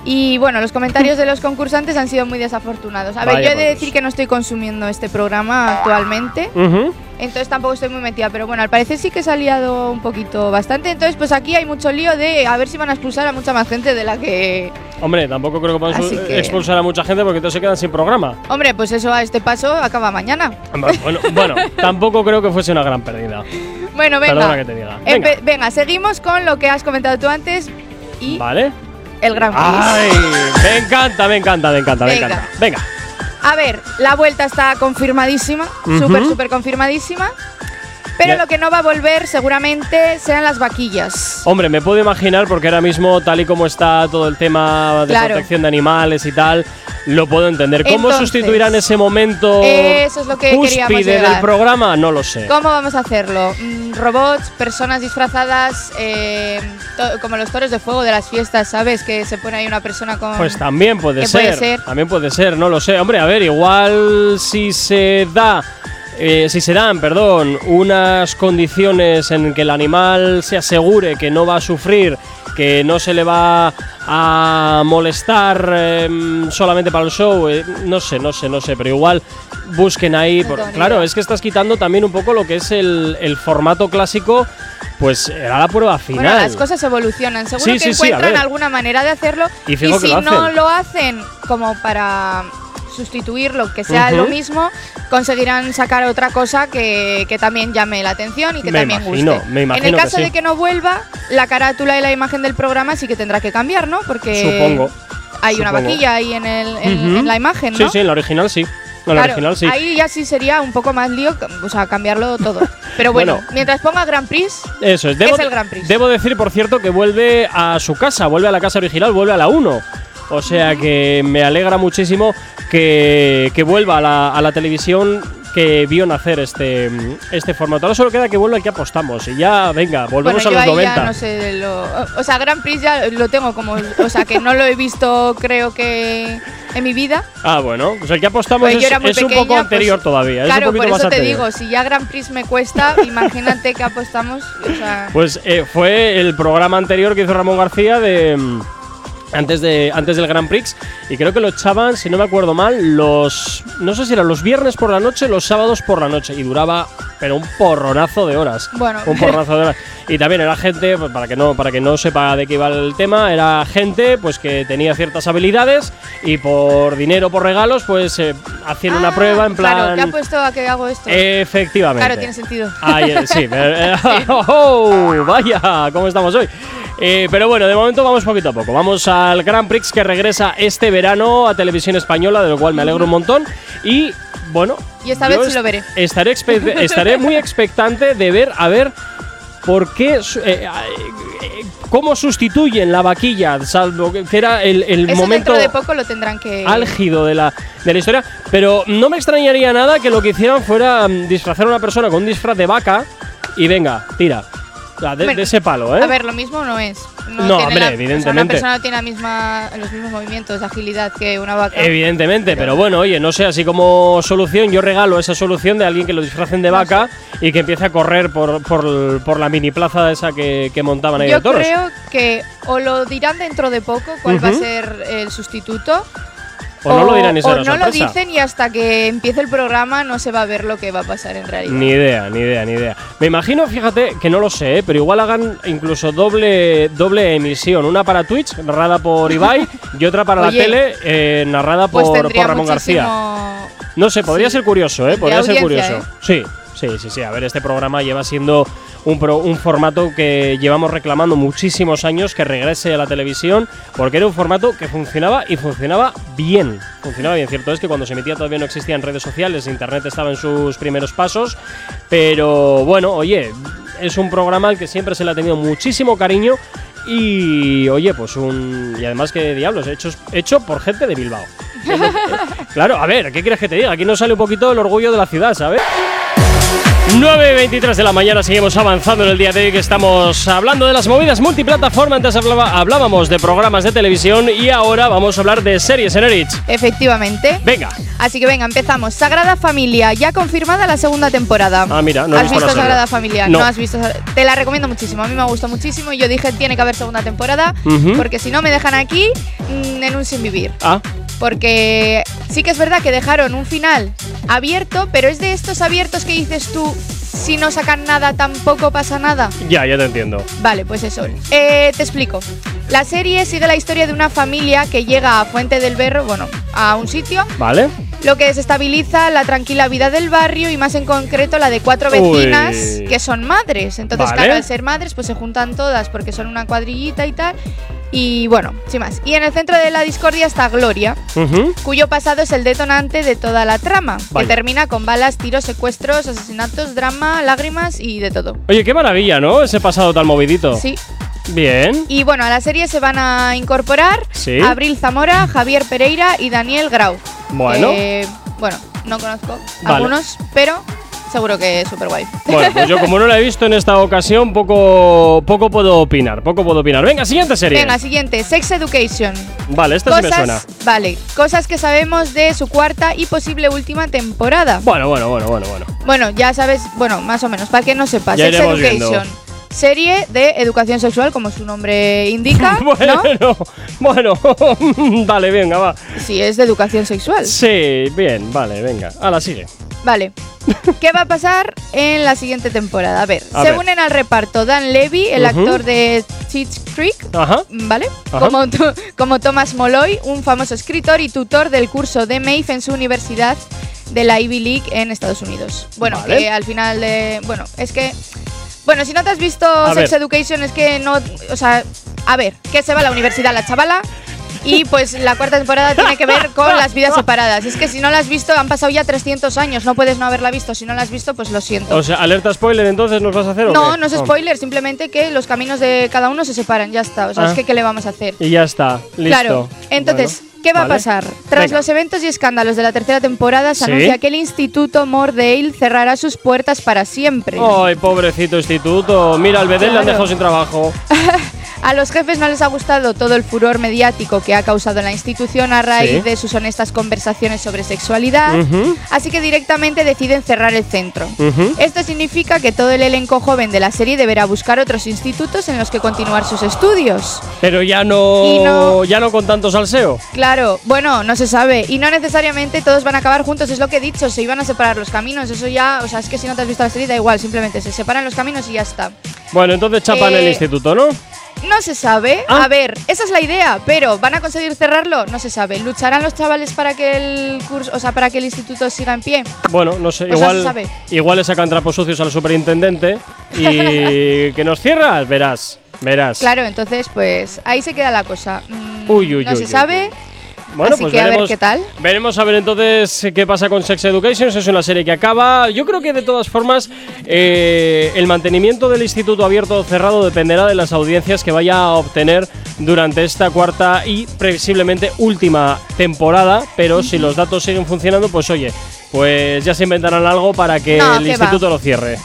Y bueno, los comentarios de los concursantes han sido muy desafortunados. A ver, yo he de Dios. decir que no estoy consumiendo este programa actualmente, Ujú. Entonces tampoco estoy muy metida, pero bueno, al parecer sí que se ha liado un poquito bastante. Entonces, pues aquí hay mucho lío de a ver si van a expulsar a mucha más gente de la que. Hombre, tampoco creo que podamos que- expulsar a mucha gente porque todos se quedan sin programa. Hombre, pues eso a este paso acaba mañana. Bueno, bueno, tampoco creo que fuese una gran pérdida. Bueno, Perdona venga. que te diga. Venga. venga, seguimos con lo que has comentado tú antes y Vale. el Gran Prix. Ay, me encanta, me encanta, me encanta, me encanta. Venga. A ver, la vuelta está confirmadísima, Ujú. súper, súper confirmadísima. Pero Ya. lo que no va a volver seguramente serán las vaquillas. Hombre, me puedo imaginar porque ahora mismo, tal y como está todo el tema de Claro. protección de animales y tal, lo puedo entender. ¿Cómo Entonces, sustituirán ese momento eso es lo que cúspide del programa? No lo sé. ¿Cómo vamos a hacerlo? Mm, robots, personas disfrazadas, eh, como los toros de fuego de las fiestas, ¿sabes? Que se pone ahí una persona con... Pues también puede ser. puede ser. También puede ser, no lo sé. Hombre, a ver, igual si se da. Eh, si se dan, perdón, unas condiciones en que el animal se asegure que no va a sufrir, que no se le va a molestar em, solamente para el show, eh, no sé, no sé, no sé, pero igual busquen ahí. Por- claro, es que estás quitando también un poco lo que es el, el formato clásico, pues era la prueba final. Bueno, las cosas evolucionan. Seguro Sí, que sí, encuentran alguna manera de hacerlo. Y si lo no lo hacen como para sustituirlo, que sea lo mismo, conseguirán sacar otra cosa que, que también llame la atención y que Me también imagino, guste. me imagino en el que caso sí. de que no vuelva, la carátula y la imagen del programa sí que tendrá que cambiar, ¿no? Porque Supongo. hay una vaquilla ahí en, el, en, la imagen, ¿no? Sí, sí, en la original sí. Claro, original sí. ahí ya sí sería un poco más lío, o sea, cambiarlo todo. Pero bueno, Bueno. mientras ponga Grand Prix, Eso es. Debo, es el Grand Prix. debo decir, por cierto, que vuelve a su casa, vuelve a la casa original, vuelve a la 1. O sea que me alegra muchísimo que, que vuelva a la, a la televisión que vio nacer este, este formato. Ahora solo queda que vuelva el que apostamos. Y ya, venga, volvemos bueno, yo a los ahí 90. ya no sé lo, o sea, Grand Prix ya lo tengo como, o sea, que no lo he visto creo que en mi vida. Ah, bueno, pues el que apostamos Pues es, un poco anterior pues, todavía. es claro, un por eso más te anterior. digo, si ya Grand Prix me cuesta, imagínate que apostamos, o sea, Pues eh, fue el programa anterior que hizo Ramón García de. Antes, de, antes del Grand Prix, y creo que lo echaban, si no me acuerdo mal, los. No sé si eran los viernes por la noche, los sábados por la noche, y duraba, pero un porronazo de horas. Bueno. un porronazo de horas. Y también era gente, pues, para que no, para que no sepa de qué iba el tema, era gente pues que tenía ciertas habilidades y por dinero, por regalos, pues eh, hacían una Ah, prueba en plan. Claro, ¿qué ha puesto a que hago esto? Efectivamente. claro, tiene sentido. Ay, eh, sí, pero, eh, oh, vaya, ¿cómo estamos hoy? Eh, pero bueno, de momento vamos poquito a poco. Vamos al Grand Prix que regresa este verano a televisión española, de lo cual me alegro un montón. Y bueno, esta yo vez sí est- lo veré. Estaré, estaré muy expectante de ver, a ver. ¿Por qué? eh, eh, ¿Cómo sustituyen la vaquilla? Salvo que era el, el Eso momento de poco lo tendrán que álgido de la, de la historia. Pero no me extrañaría nada que lo que hicieran fuera mm, disfrazar a una persona con un disfraz de vaca y venga, tira. Sea, de, Bueno, de ese palo, ¿eh? A ver, lo mismo no es. No, tiene hombre, la- O sea, evidentemente. una persona no tiene la misma, los mismos movimientos de agilidad que una vaca. Evidentemente, pero bueno, oye, no sé, así como solución, yo regalo esa solución de alguien que lo disfracen de vaca y que empiece a correr por, por, por la mini plaza esa que, que montaban ahí Yo de toros. creo que o lo dirán dentro de poco cuál va a ser el sustituto. O no lo dirán y será o una no lo dicen y hasta que empiece el programa no se va a ver lo que va a pasar en realidad. Ni idea, ni idea, ni idea. Me imagino, fíjate, que no lo sé, ¿eh? pero igual hagan incluso doble, doble emisión. Una para Twitch, narrada por Ibai, y otra para Oye, la tele, eh, narrada pues por, Ramón García. No sé, podría Sí. ser curioso, ¿eh? Podría ser curioso. Sí, sí, sí, sí. A ver, este programa lleva siendo un, pro- un formato que llevamos reclamando muchísimos años que regrese a la televisión, porque era un formato que funcionaba y funcionaba bien. Funcionaba bien, cierto es que cuando se emitía todavía no existían redes sociales, internet estaba en sus primeros pasos, pero bueno, oye, es un programa al que siempre se le ha tenido muchísimo cariño y oye, pues un. Y además que diablos, hecho, hecho por gente de Bilbao. claro, a ver, ¿qué quieres que te diga? Aquí nos sale un poquito el orgullo de la ciudad, ¿sabes? 9.23 de la mañana, seguimos avanzando en el día de hoy que estamos hablando de las movidas multiplataforma. Antes hablaba- hablábamos de programas de televisión y ahora vamos a hablar de series en Erich. Efectivamente. Venga, Así que venga, empezamos. Sagrada Familia, ya confirmada la segunda temporada. Ah, mira, no he ¿Has visto visto. Sagrada Familia? No. has visto. Te la recomiendo muchísimo. A mí me gustó muchísimo y yo dije tiene que haber segunda temporada porque si no me dejan aquí mm, en un sin vivir. ah, Porque sí que es verdad que dejaron un final abierto, pero es de estos abiertos que dices tú, si no sacan nada tampoco pasa nada. ya, ya te entiendo. Vale, pues eso. Eh, te explico. La serie sigue la historia de una familia que llega a Fuente del Berro, bueno, a un sitio, ¿Vale? lo que desestabiliza la tranquila vida del barrio y más en concreto la de cuatro Uy. vecinas que son madres. Entonces, Vale. claro, al ser madres, pues se juntan todas porque son una cuadrillita y tal. Y bueno, sin más. Y en el centro de la discordia está Gloria, cuyo pasado es el detonante de toda la trama, que termina con balas, tiros, secuestros, asesinatos, drama, lágrimas y de todo. Oye, qué maravilla, ¿no? Ese pasado tan movidito. Sí. Bien. Y bueno, a la serie se van a incorporar Sí. Abril Zamora, Javier Pereira y Daniel Grau. Bueno. Eh, bueno, no conozco Vale. algunos, pero seguro que es súper guay. Bueno, pues yo como no la he visto en esta ocasión, poco, poco puedo opinar, poco puedo opinar. Venga, siguiente serie. Venga, siguiente, Sex Education. Vale, esta sí me suena. Cosas, vale, cosas que sabemos de su cuarta y posible última temporada. Bueno, bueno, bueno, bueno, bueno. Bueno, ya sabes, bueno, más o menos, para que no sepas, Sex Education. viendo. Serie de educación sexual, como su nombre indica, ¿no? Bueno, bueno, vale, venga, va. Sí, es de educación sexual. Sí, bien, vale, venga. Ahora sigue. Vale. ¿Qué va a pasar en la siguiente temporada? A ver, A se ver. unen al reparto Dan Levy, el actor de Cheats Creek, Ajá. ¿vale? Ajá. Como, como Thomas Molloy, un famoso escritor y tutor del curso de MAIF en su universidad de la Ivy League en Estados Unidos. Bueno, Vale. que al final de... Bueno, es que... Bueno, si no te has visto A Sex ver. Education es que no... O sea, a ver, que se va a la universidad la chavala y pues la cuarta temporada tiene que ver con las vidas separadas. Es que si no la has visto, han pasado ya 300 años, no puedes no haberla visto. Si no la has visto, pues lo siento. O sea, alerta spoiler, entonces nos vas a hacer o No, qué? no es spoiler, simplemente que los caminos de cada uno se separan, ya está. O sea, Ah. es que ¿qué le vamos a hacer? Y ya está, listo. Claro, entonces, Bueno, ¿qué va vale. a pasar? Tras Venga. los eventos y escándalos de la tercera temporada, se Sí. anuncia que el Instituto Mordale cerrará sus puertas para siempre. Ay, pobrecito instituto. Mira, al Bedel le han Claro. dejado sin trabajo. A los jefes no les ha gustado todo el furor mediático que ha causado la institución a raíz Sí. de sus honestas conversaciones sobre sexualidad, Ujú, así que directamente deciden cerrar el centro. ujú. Esto significa que todo el elenco joven de la serie deberá buscar otros institutos en los que continuar sus estudios. Pero ya no, no- ya no con tanto salseo. Claro, bueno, no se sabe. Y no necesariamente todos van a acabar juntos, es lo que he dicho, se iban a separar los caminos. Eso ya, o sea, es que si no te has visto la serie, da igual, simplemente se separan los caminos y ya está. Bueno, entonces chapan Eh, el instituto, ¿no? No se sabe. Ah. A ver, esa es la idea, pero ¿van a conseguir cerrarlo? No se sabe. ¿Lucharán los chavales para que el curso, o sea, para que el instituto siga en pie? Bueno, no sé, se igual, igual le sacan trapos sucios al superintendente y que nos cierras, verás, verás. Claro, entonces, pues ahí se queda la cosa. Mm, Uy, uy, no uy, se uy, sabe. Bueno, Así pues que a ver veremos, qué tal. Veremos a ver entonces qué pasa con Sex Education. Es una serie que acaba. Yo creo que de todas formas eh, el mantenimiento del instituto abierto o cerrado dependerá de las audiencias que vaya a obtener durante esta cuarta y previsiblemente última temporada. Pero si los datos siguen funcionando, pues oye, pues ya se inventarán algo para que No, el ¿qué instituto va? lo cierre.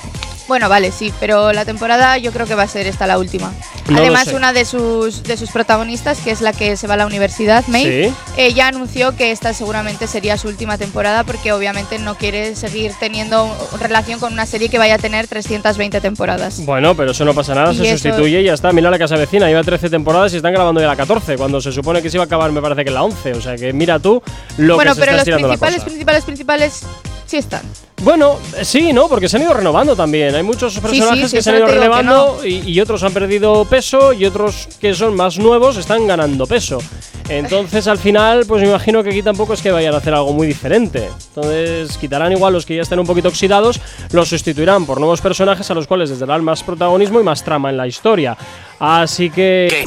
Bueno, vale, sí, pero la temporada yo creo que va a ser esta la última. No Además, una de sus, de sus protagonistas, que es la que se va a la universidad, May, Sí. eh, ya anunció que esta seguramente sería su última temporada porque obviamente no quiere seguir teniendo relación con una serie que vaya a tener 320 temporadas. Bueno, pero eso no pasa nada, Y se eso- sustituye y ya está. Mira la casa vecina, lleva 13 temporadas y están grabando ya la 14, cuando se supone que se iba a acabar, me parece que la 11. O sea que mira tú lo bueno, que se pero está los principales, principales, principales sí están. Bueno, eh, sí, ¿no? Porque se han ido renovando también. Hay muchos personajes sí, que se han ido renovando y, y otros han perdido peso y otros que son más nuevos están ganando peso. Entonces, al final, pues me imagino que aquí tampoco es que vayan a hacer algo muy diferente. Entonces, quitarán igual los que ya estén un poquito oxidados, los sustituirán por nuevos personajes a los cuales les darán más protagonismo y más trama en la historia. Así que...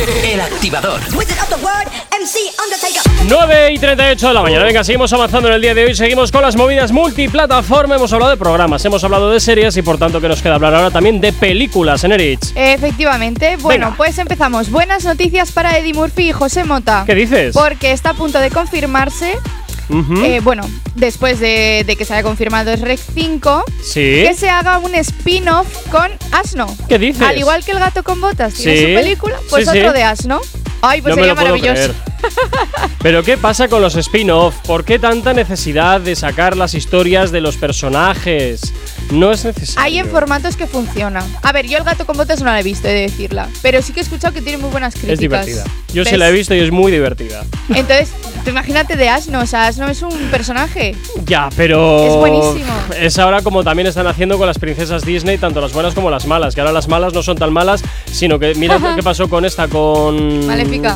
El activador. Wizard of the word, MC Undertaker. 9 y 38 de la mañana. Venga, seguimos avanzando en el día de hoy. Seguimos con las movidas multiplataforma. Hemos hablado de programas, hemos hablado de series y por tanto que nos queda hablar ahora también de películas en Erich. Efectivamente. Bueno, Venga. pues empezamos. Buenas noticias para Eddie Murphy y José Mota. ¿Qué dices? Porque está a punto de confirmarse, Eh, bueno, después de, de que se haya confirmado es Rec 5, sí. que se haga un spin-off con Asno. ¿Qué dices? Al igual que el gato con botas tiene Sí. su película, pues sí. otro de Asno. Ay, pues no me sería lo puedo maravilloso. creer. Pero ¿qué pasa con los spin-off? ¿Por qué tanta necesidad de sacar las historias de los personajes? No es necesario. Hay en formatos que funcionan. A ver, yo el gato con botas no la he visto, he de decirla. Pero sí que he escuchado que tiene muy buenas críticas. Es divertida. Yo sí ¿Ves? la he visto y es muy divertida. Entonces, tú imagínate de Asno. O sea, Asno es un personaje. Ya, pero. Es buenísimo. Es ahora como también están haciendo con las princesas Disney, tanto las buenas como las malas. Que ahora las malas no son tan malas, sino que mira qué pasó con esta, con.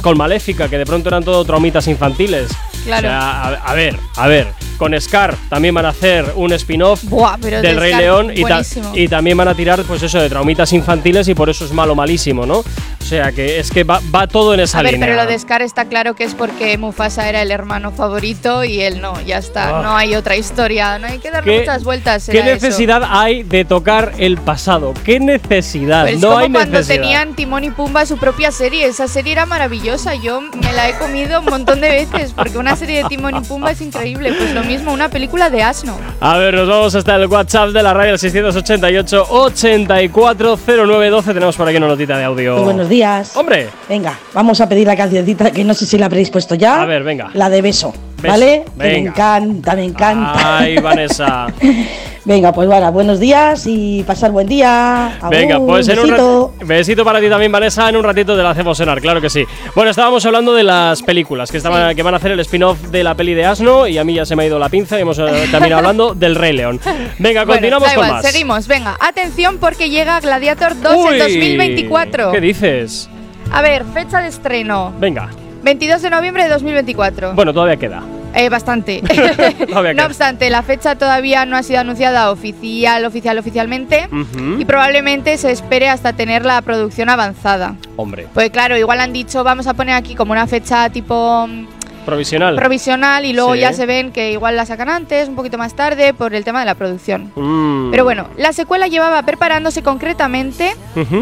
Con Maléfica, que de pronto eran todo traumitas infantiles. Claro. O sea, a, a ver, a ver. Con Scar también van a hacer un spin-off del de Rey Scar, León y, ta- y también van a tirar, pues eso, de traumitas infantiles y por eso es malo, malísimo, ¿no? O sea, que es que va, va todo en esa A ver, línea. pero lo de Scar está claro que es porque Mufasa era el hermano favorito y él no, ya está. Ah. No hay otra historia, no hay que darle ¿Qué- muchas vueltas. ¿Qué era eso. necesidad hay de tocar el pasado? ¿Qué necesidad? Pues no como hay cuando necesidad. tenían Timón y Pumba su propia serie. Esa serie era maravillosa. Yo me la he comido un montón de veces porque una serie de Timón y Pumba es increíble. Pues lo mismo, una película de asno. A ver, nos vamos hasta el WhatsApp de la radio, el 688-840912. Tenemos por aquí una notita de audio. Muy buenos días. ¡Hombre! Venga, vamos a pedir la cancioncita que no sé si la habréis puesto ya. A ver, venga. La de beso, Beso, ¿vale? Que me encanta, me encanta. ¡Ay, Vanessa! Venga, pues bueno, buenos días y pasar buen día. Venga, pues en un besito. ratito. Besito para ti también, Vanessa. En un ratito te la hacemos sonar, claro que sí. Bueno, estábamos hablando de las películas que, estaban, Sí. que van a hacer el spin-off de la peli de Asno y a mí ya se me ha ido la pinza y hemos eh, terminado hablando del Rey León. Venga, Bueno, continuamos da con más. seguimos. Venga, atención porque llega Gladiator 2 Uy, en 2024. ¿Qué dices? A ver, fecha de estreno. Venga. 22 de noviembre de 2024. Bueno, todavía queda. Eh, bastante. No obstante, la fecha todavía no ha sido anunciada oficial, oficial, oficialmente. Y probablemente se espere hasta tener la producción avanzada. Hombre, Pues claro, igual han dicho, vamos a poner aquí como una fecha tipo mm, provisional. provisional y luego Sí. ya se ven que igual la sacan antes, un poquito más tarde, por el tema de la producción. Mm. Pero bueno, la secuela llevaba preparándose concretamente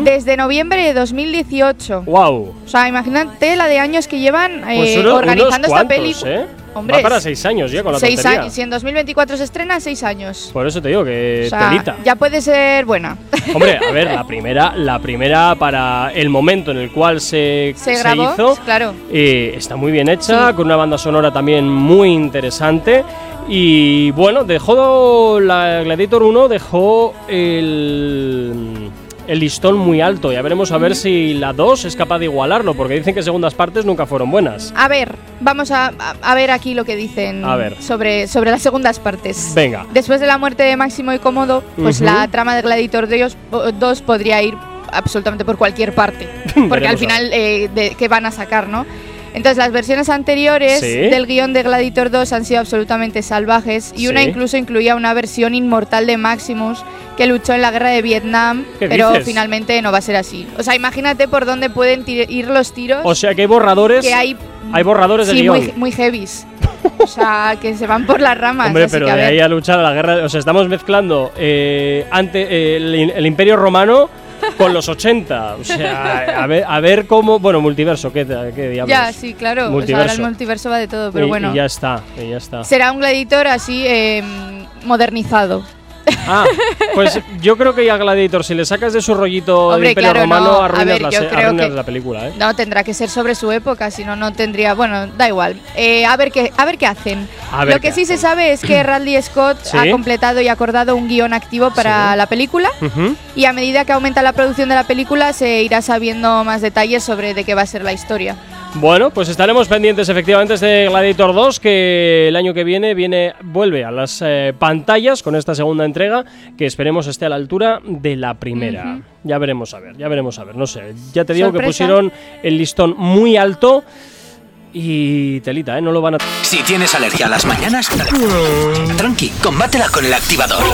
desde noviembre de 2018. Wow. O sea, imagínate la de años que llevan Pues eh, uno- organizando esta película. ¿eh? Hombre, Va para seis años ya con la seis tontería. años. Si en 2024 se estrena, seis años. Por eso te digo que O sea, telita. ya puede ser buena. Hombre, a ver, la primera, la primera para el momento en el cual se, Se grabó, hizo, claro. eh, está muy bien hecha, Sí. con una banda sonora también muy interesante. Y bueno, dejó la Gladiator 1, dejó el, el listón muy alto. Ya veremos a ver si la 2 es capaz de igualarlo, porque dicen que segundas partes nunca fueron buenas. A ver, vamos a, a- ver aquí lo que dicen A ver. Sobre, sobre las segundas partes. Venga. Después de la muerte de Máximo y Cómodo, pues Ujú. la trama de Gladiator 2, 2 podría ir absolutamente por cualquier parte. Porque al final, eh, de, ¿qué van a sacar, no? Entonces, las versiones anteriores Sí. del guion de Gladiator 2 han sido absolutamente salvajes y una incluso incluía una versión inmortal de Maximus que luchó en la guerra de Vietnam, ¿Qué pero dices? finalmente no va a ser así. O sea, imagínate por dónde pueden ir los tiros O sea que hay borradores. que hay hay borradores de sí, guion. muy, muy heavies. O sea, que se van por las ramas. Hombre, así pero que a de ver. ahí a luchar a la guerra. O sea, estamos mezclando eh, ante, eh, el, el Imperio Romano con los 80. O sea, a ver, a ver cómo. Bueno, multiverso, ¿qué, qué diablos? Ya, sí, claro. O sea, ahora Multiverso. el multiverso va de todo, pero Y- bueno. Y ya está, y ya está. Será un gladiator así eh, modernizado. Ah, pues yo creo que ya Gladiator, si le sacas de su rollito Hombre, Imperio claro, Romano, no. A arruinas, ver, la, arruinas que- la película, ¿eh? No, tendrá que ser sobre su época, si no, no tendría. Bueno, da igual. Eh, a, ver qué, a ver qué hacen. A ver Lo que sí se sabe es que Radley Scott Sí. ha completado y acordado un guion activo para Sí. la película. Y a medida que aumenta la producción de la película, se irá sabiendo más detalles sobre de qué va a ser la historia. Bueno, pues estaremos pendientes efectivamente de Gladiator 2, que el año que viene viene vuelve a las eh, pantallas con esta segunda entrega, que esperemos esté a la altura de la primera. Ya veremos a ver, ya veremos a ver, no sé. Ya te digo que pusieron el listón muy alto y telita, ¿eh? No lo van a... Si tienes alergia a las mañanas, tranqui, combátela con el activador.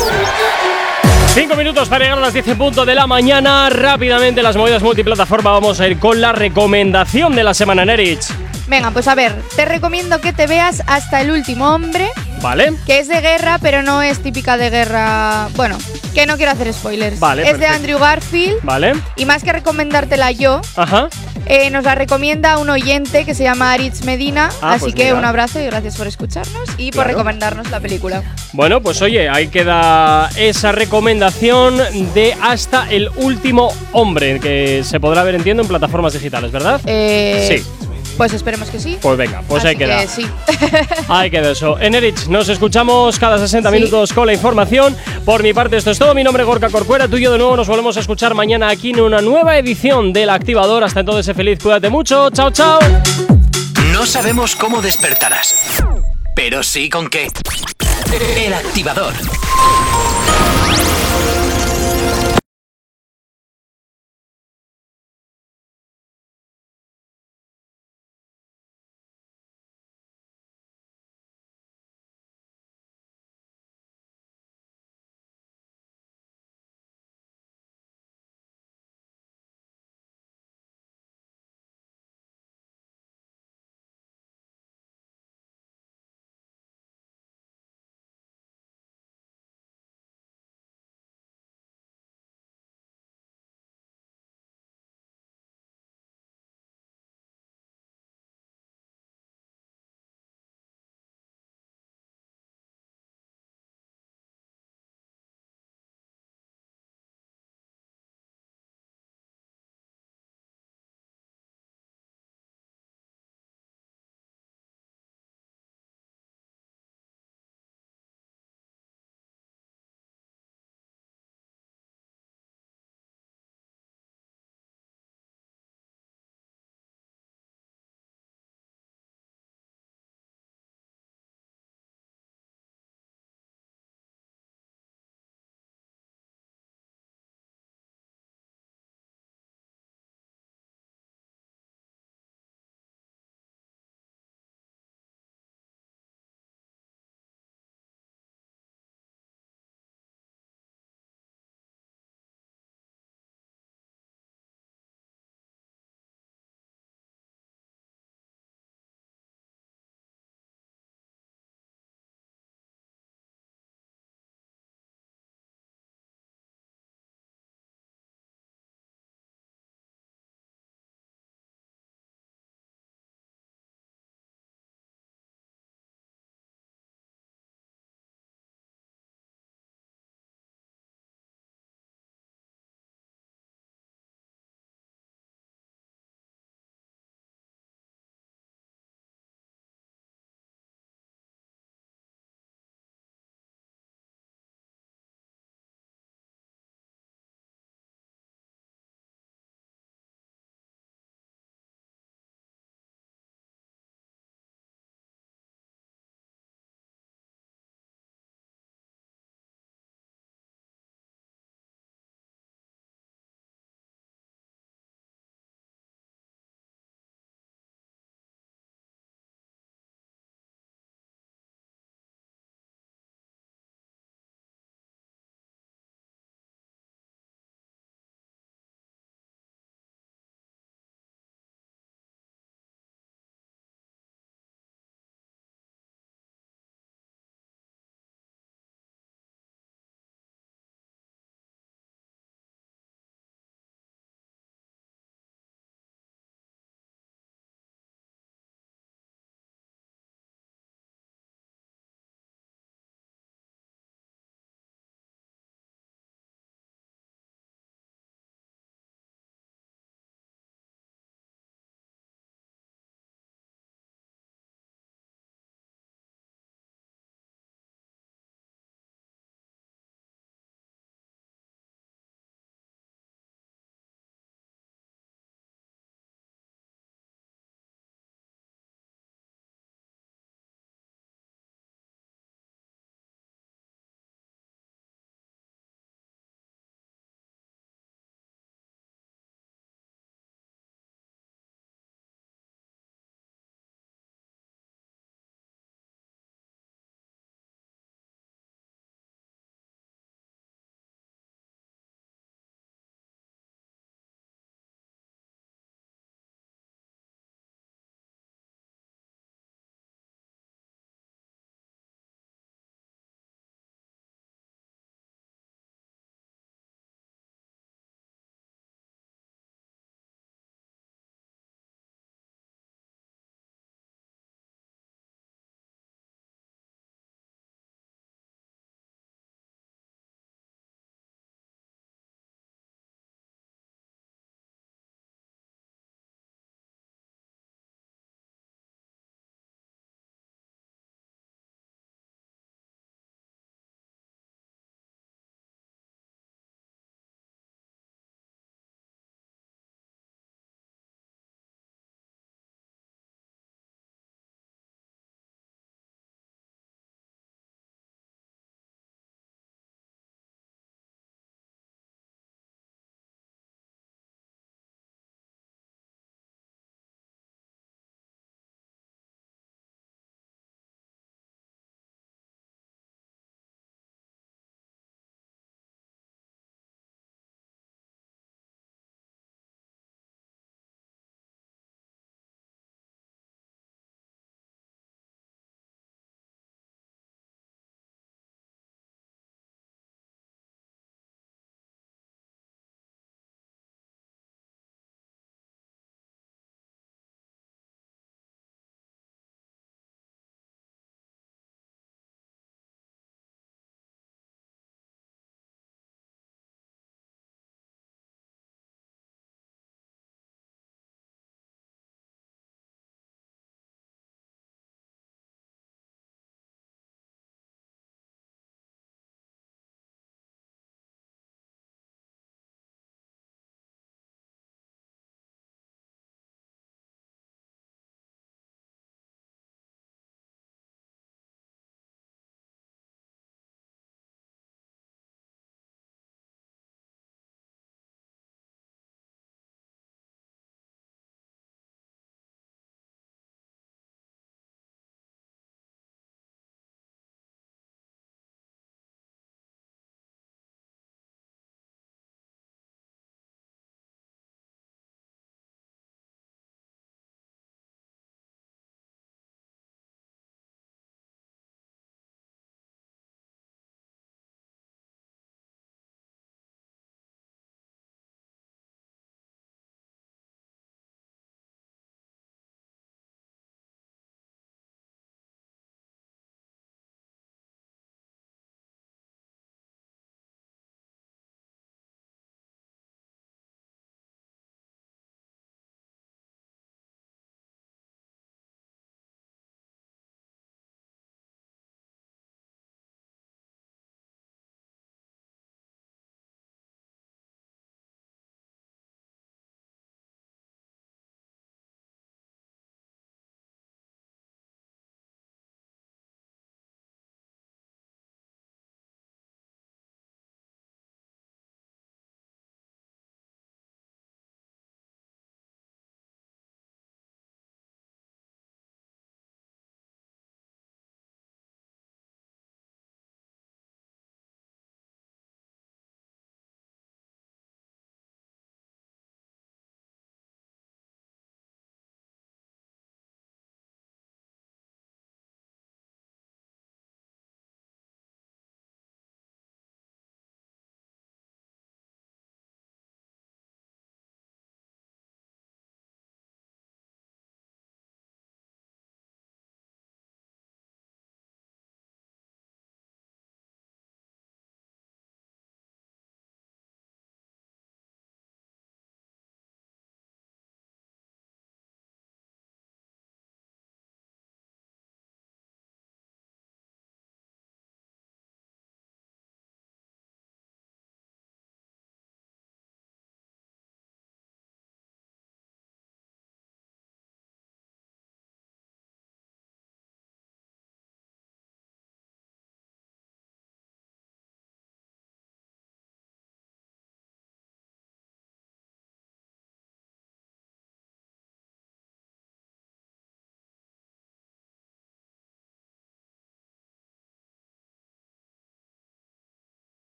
Cinco minutos para llegar a las 10 en punto de la mañana. Rápidamente las movidas multiplataforma. Vamos a ir con la recomendación de la semana, Nerich. Venga, pues a ver, te recomiendo que te veas hasta el último hombre, ¿Vale? que es de guerra, pero no es típica de guerra. Bueno, que no quiero hacer spoilers. Vale, es de. Andrew Garfield. ¿Vale? Y más que recomendártela yo, Ajá. eh, nos la recomienda un oyente que se llama Aritz Medina. Ah, así pues que mira. un abrazo y gracias por escucharnos y por recomendarnos la película. Bueno, pues oye, ahí queda esa recomendación de Hasta el último hombre, que se podrá ver, entiendo, en plataformas digitales, ¿verdad? Eh, Sí. Pues esperemos que sí. Pues venga, pues Así ahí queda. que sí. Ahí queda eso. En Erich, nos escuchamos cada 60 Sí. minutos con la información. Por mi parte, esto es todo. Mi nombre es Gorka Corcuera. Tú y yo de nuevo nos volvemos a escuchar mañana aquí en una nueva edición del Activador. Hasta entonces, sé feliz, cuídate mucho. Chao, chao. No sabemos cómo despertarás, pero sí con qué. El activador.